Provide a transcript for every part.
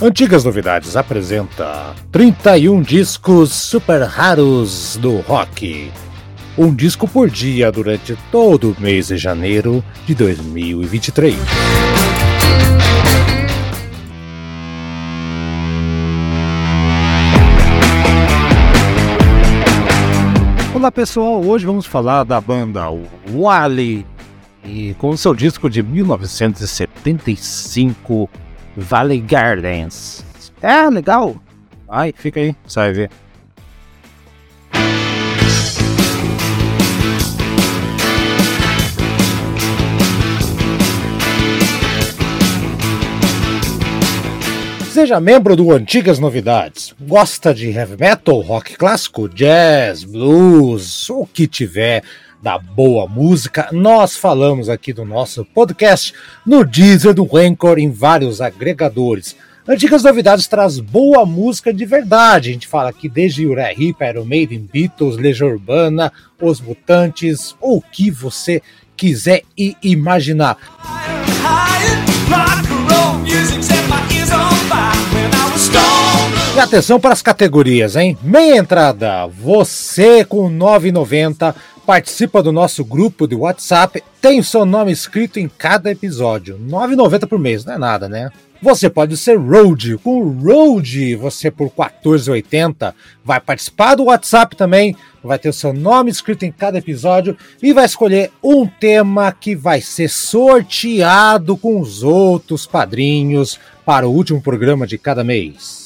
Antigas Novidades apresenta 31 discos super raros do rock. Um disco por dia durante todo o mês de janeiro de 2023. Olá pessoal, hoje vamos falar da banda Wally e com seu disco de 1975 Valley Gardens. É, legal. Vai, fica aí, você vai ver. Seja membro do Antigas Novidades. Gosta de heavy metal, rock clássico, jazz, blues, o que tiver da boa música, nós falamos aqui do nosso podcast no Deezer do Anchor em vários agregadores. Antigas Novidades traz boa música de verdade. A gente fala aqui desde Uriah Heep, Iron Maiden, Beatles, Legião Urbana, Os Mutantes, ou o que você quiser e imaginar. E atenção para as categorias, hein? Meia entrada, você com 9,90 participa do nosso grupo de WhatsApp, tem o seu nome escrito em cada episódio. R$ 9,90 por mês, não é nada, né? Você pode ser Road. Com o Road, você por R$ 14,80 vai participar do WhatsApp também, vai ter o seu nome escrito em cada episódio e vai escolher um tema que vai ser sorteado com os outros padrinhos para o último programa de cada mês.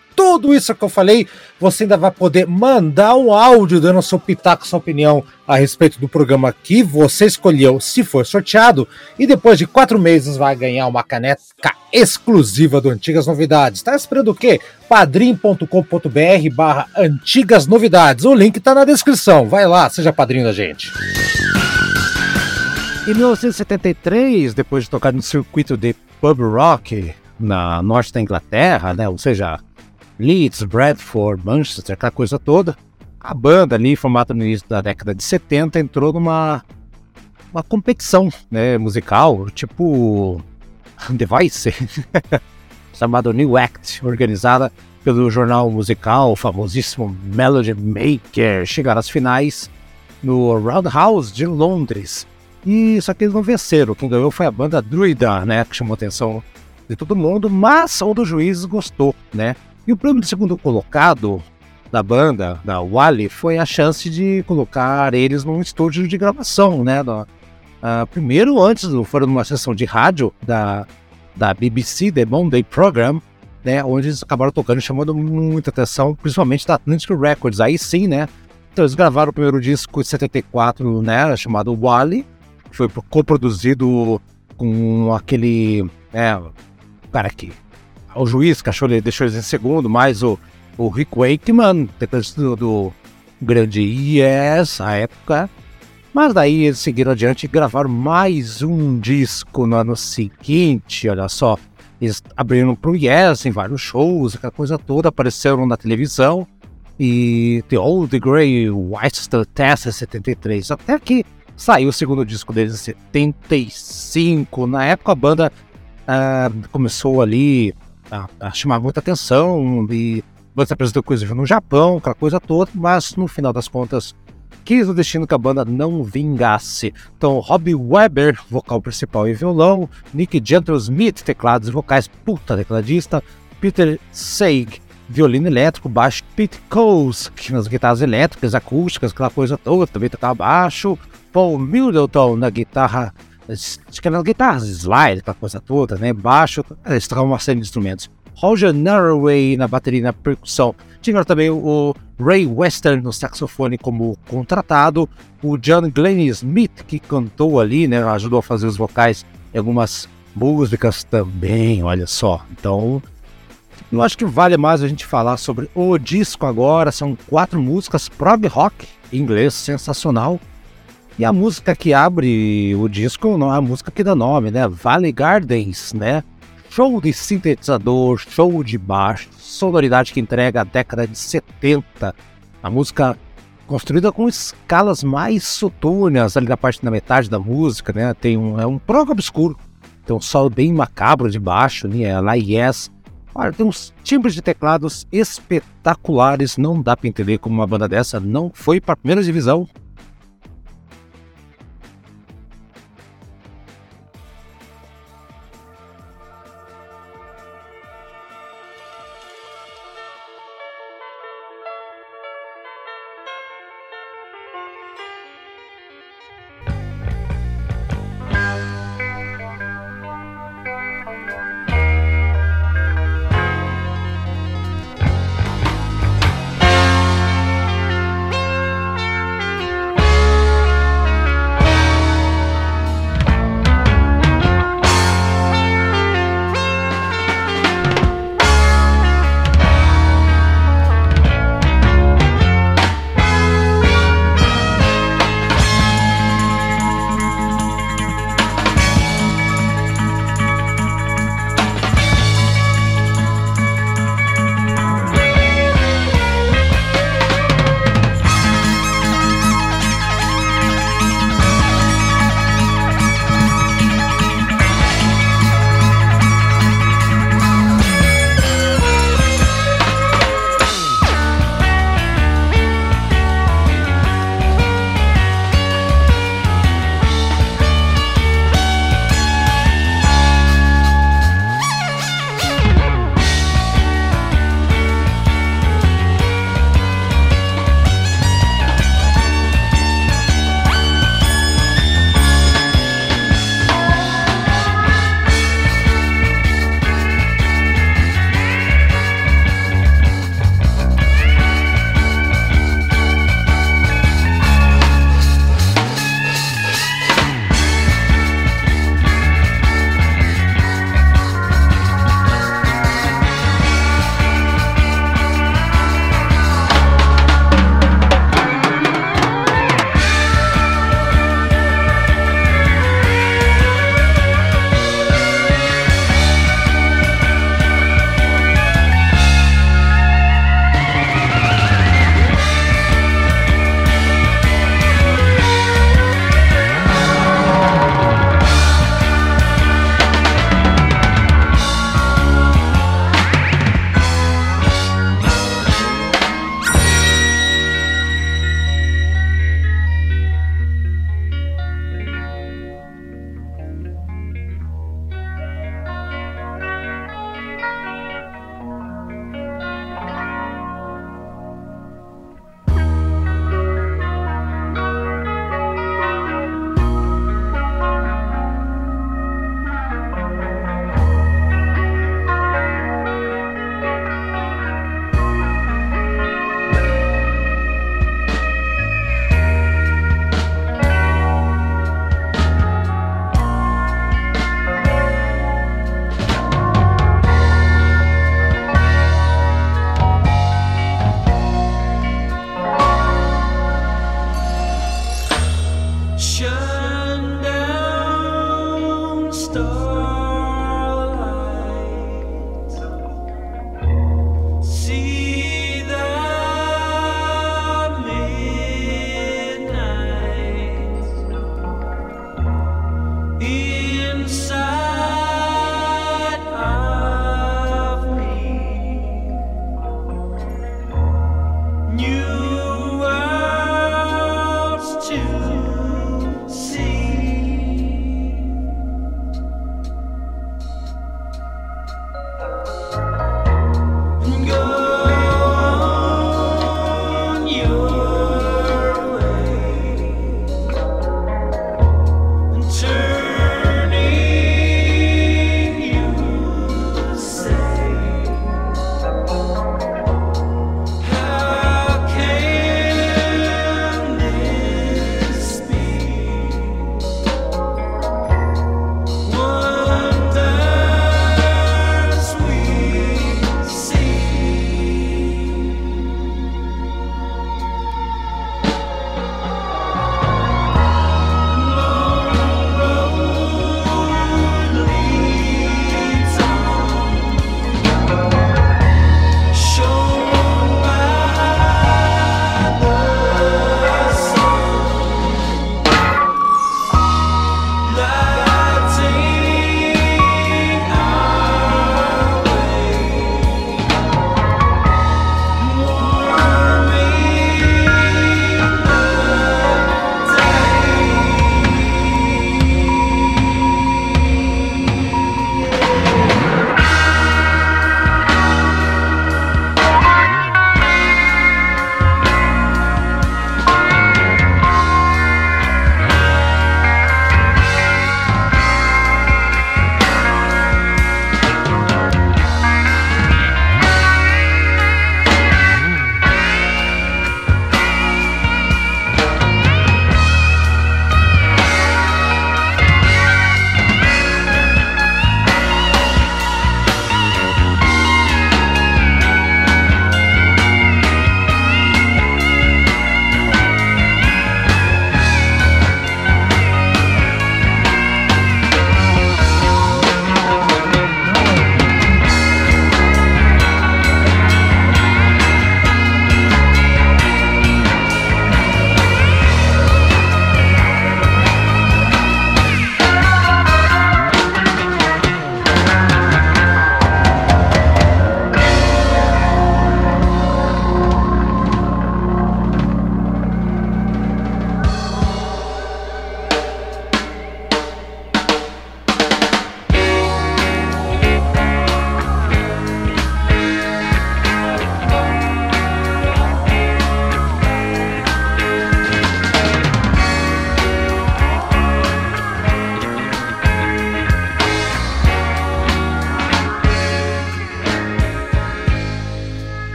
tudo isso que eu falei, você ainda vai poder mandar um áudio dando seu pitaco, sua opinião a respeito do programa que você escolheu, se for sorteado, e depois de quatro meses vai ganhar uma caneca exclusiva do Antigas Novidades. Tá esperando o quê? padrim.com.br barra Antigas Novidades. O link tá na descrição. Vai lá, seja padrinho da gente. Em 1973, depois de tocar no circuito de pub rock na norte da Inglaterra, né, ou seja, Leeds, Bradford, Manchester, aquela coisa toda. A banda ali, formada no início da década de 70, entrou numa uma competição né, musical, tipo The Voice, New Act, organizada pelo jornal musical famosíssimo Melody Maker. Chegaram às finais no Roundhouse de Londres. E só que eles não venceram. Quem ganhou foi a banda Druida, né? Que chamou a atenção de todo mundo, mas um dos juízes gostou, né? E o prêmio de segundo colocado da banda, da Wally, foi a chance de colocar eles num estúdio de gravação, né? uh, primeiro, antes, foram numa sessão de rádio da, da BBC, The Monday Program, né? Onde eles acabaram tocando chamando muita atenção, principalmente da Atlantic Records. Aí sim, né? Então eles gravaram o primeiro disco em 74, né? Chamado Wally, que foi coproduzido com aquele. É, cara aqui o juiz ele, deixou eles em segundo, mais o, o Rick Wakeman, do, do grande Yes, à época. Mas daí eles seguiram adiante e gravaram mais um disco no ano seguinte, olha só. Eles abriram pro Yes em vários shows, aquela coisa toda, apareceram na televisão. E The Old Grey White Test 73. Até que saiu o segundo disco deles em 75. Na época a banda uh, começou ali a, a chamar muita atenção e você apresentou coisas no Japão, aquela coisa toda, mas no final das contas quis o destino que a banda não vingasse. Então, Robbie Weber, vocal principal e violão, Nick Gentle-Smith, teclados e vocais, puta tecladista, Peter Seig, violino elétrico, baixo, Pete Coles, que nas guitarras elétricas, acústicas, aquela coisa toda, também tocava baixo, Paul Middleton na guitarra eram guitarras, slide, aquela coisa toda, né? Baixo, eles tocavam uma série de instrumentos. Roger Narroway na bateria e na percussão. Tinha também o Ray Western no saxofone como contratado. O John Glenn Smith, que cantou ali, né? Ajudou a fazer os vocais em algumas músicas também, olha só. Então, eu acho que vale mais a gente falar sobre o disco agora. São quatro músicas prog rock em inglês, sensacional. E a música que abre o disco não é a música que dá nome, né? Valley Gardens, né? show de sintetizador, show de baixo, sonoridade que entrega a década de 70. A música construída com escalas mais soturnas ali na parte da metade da música, né? Tem um, é um prog obscuro, tem um solo bem macabro de baixo, né? É lá Yes. Olha, tem uns timbres de teclados espetaculares, não dá para entender como uma banda dessa não foi para a primeira divisão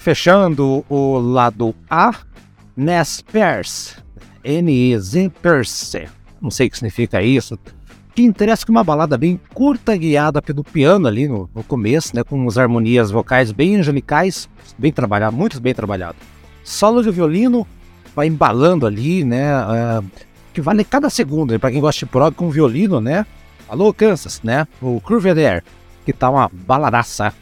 Fechando o lado A, Nez Perce, N-E-Z Perce. Não sei o que significa isso. Que interessa que uma balada bem curta, guiada pelo piano ali no, no começo, né, com as harmonias vocais bem angelicais, bem trabalhado, muito bem trabalhado. Solo de violino vai embalando ali, né, ah, que vale cada segundo, para quem gosta de prog com violino, né. Alô, Kansas, né, o Curve Air, que tá uma baladaça.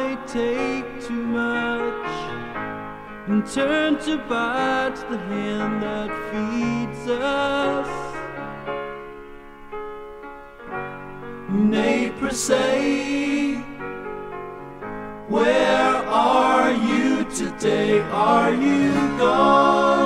They take too much and turn to bite the hand that feeds us. Per se, Where are you today? Are you gone?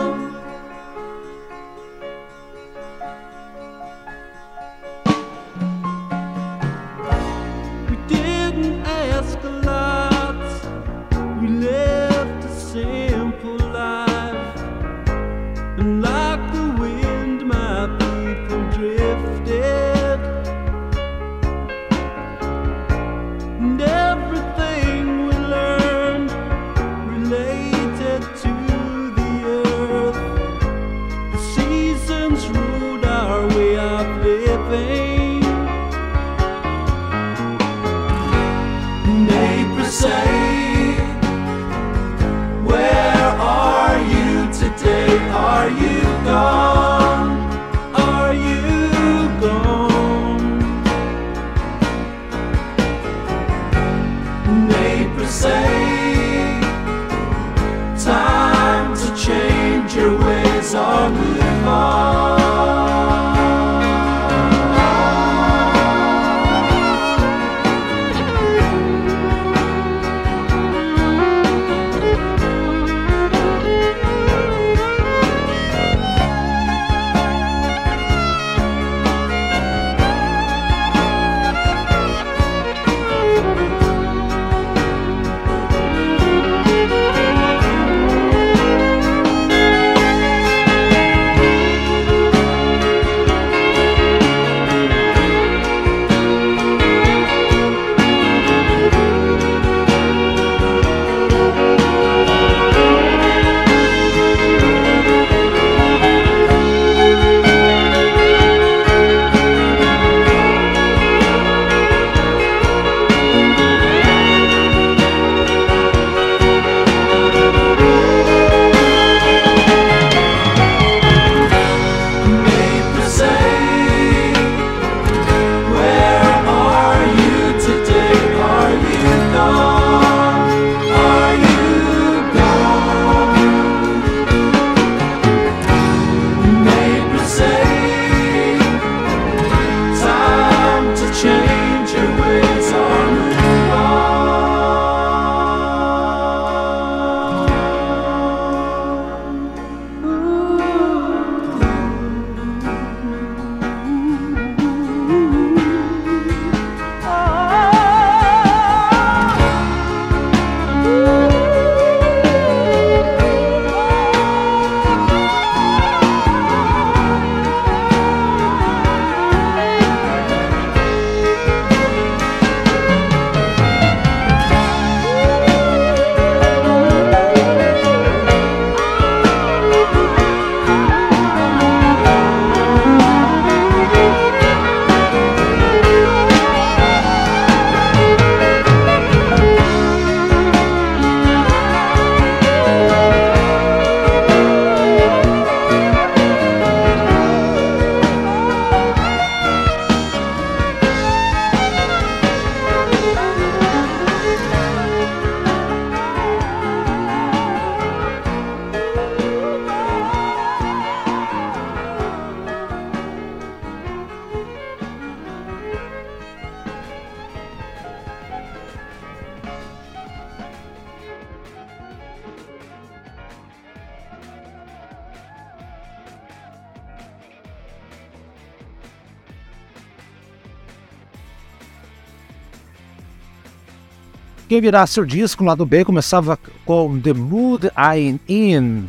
Quem virasse o disco lá do B começava com The Mood I'm In,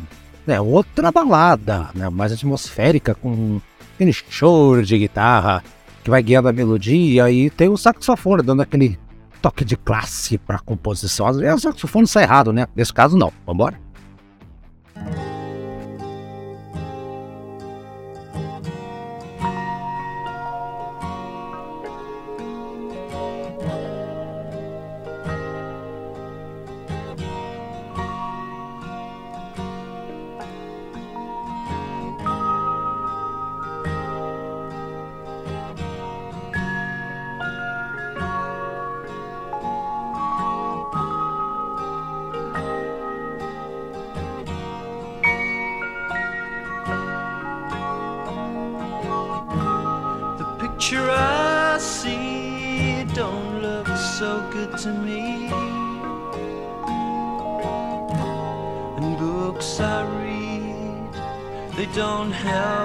né, outra balada, né, mais atmosférica, com aquele choro de guitarra que vai guiando a melodia e tem o saxofone dando aquele toque de classe para a composição. Às vezes o saxofone sai errado, né? Nesse caso não. Vambora? Don't help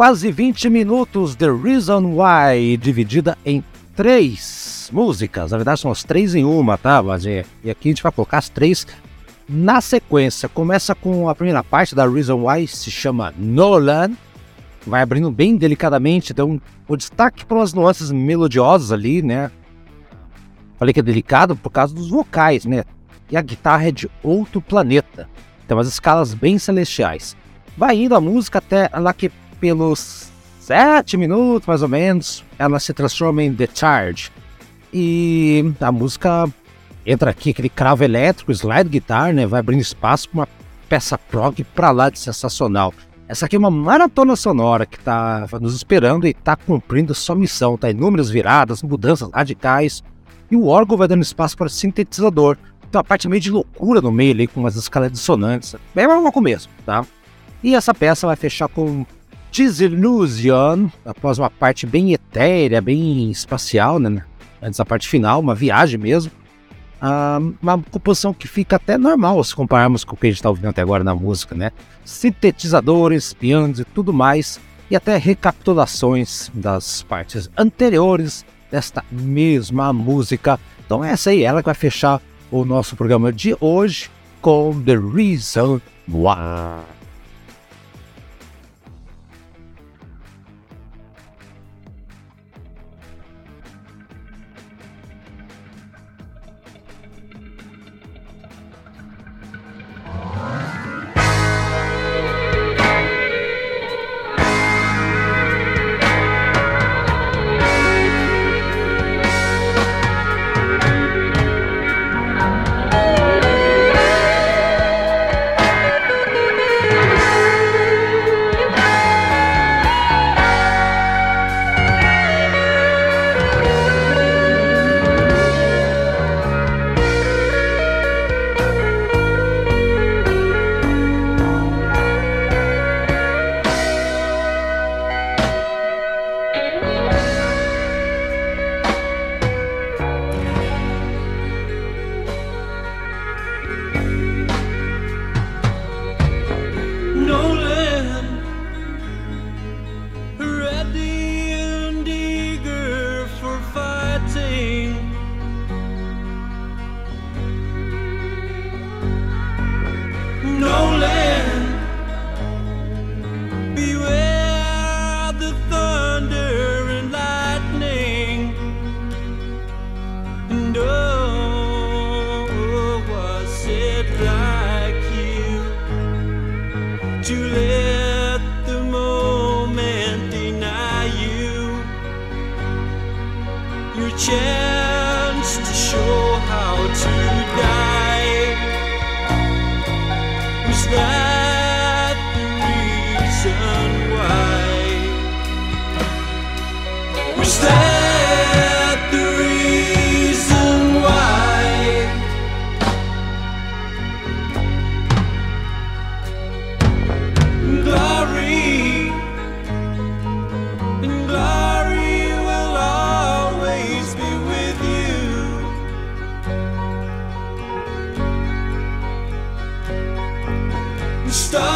quase 20 minutos The Reason Why, dividida em três músicas. Na verdade, são as três em uma, tá? Mas, é, e aqui a gente vai colocar as três na sequência. Começa com a primeira parte da Reason Why, se chama Nolan. Vai abrindo bem delicadamente, então o destaque para umas nuances melodiosas ali, né? Falei que é delicado por causa dos vocais, né? E a guitarra é de outro planeta. Tem umas escalas bem celestiais. Vai indo a música até lá que pelos sete minutos, mais ou menos, ela se transforma em The Charge. E a música entra aqui, aquele cravo elétrico, slide guitar, né? Vai abrindo espaço para uma peça prog pra lá de sensacional. Essa aqui é uma maratona sonora que está nos esperando e está cumprindo sua missão. Tá inúmeras viradas, mudanças radicais. E o órgão vai dando espaço para o sintetizador. Tem uma parte meio de loucura no meio ali, com umas escalas dissonantes. Bem no começo, tá? E essa peça vai fechar com Disillusion, após uma parte bem etérea, bem espacial, né? Antes da parte final, uma viagem mesmo. Uma composição que fica até normal se compararmos com o que a gente está ouvindo até agora na música, né? Sintetizadores, pianos e tudo mais, e até recapitulações das partes anteriores desta mesma música. Então essa aí, ela que vai fechar o nosso programa de hoje com The Reason Why. stop.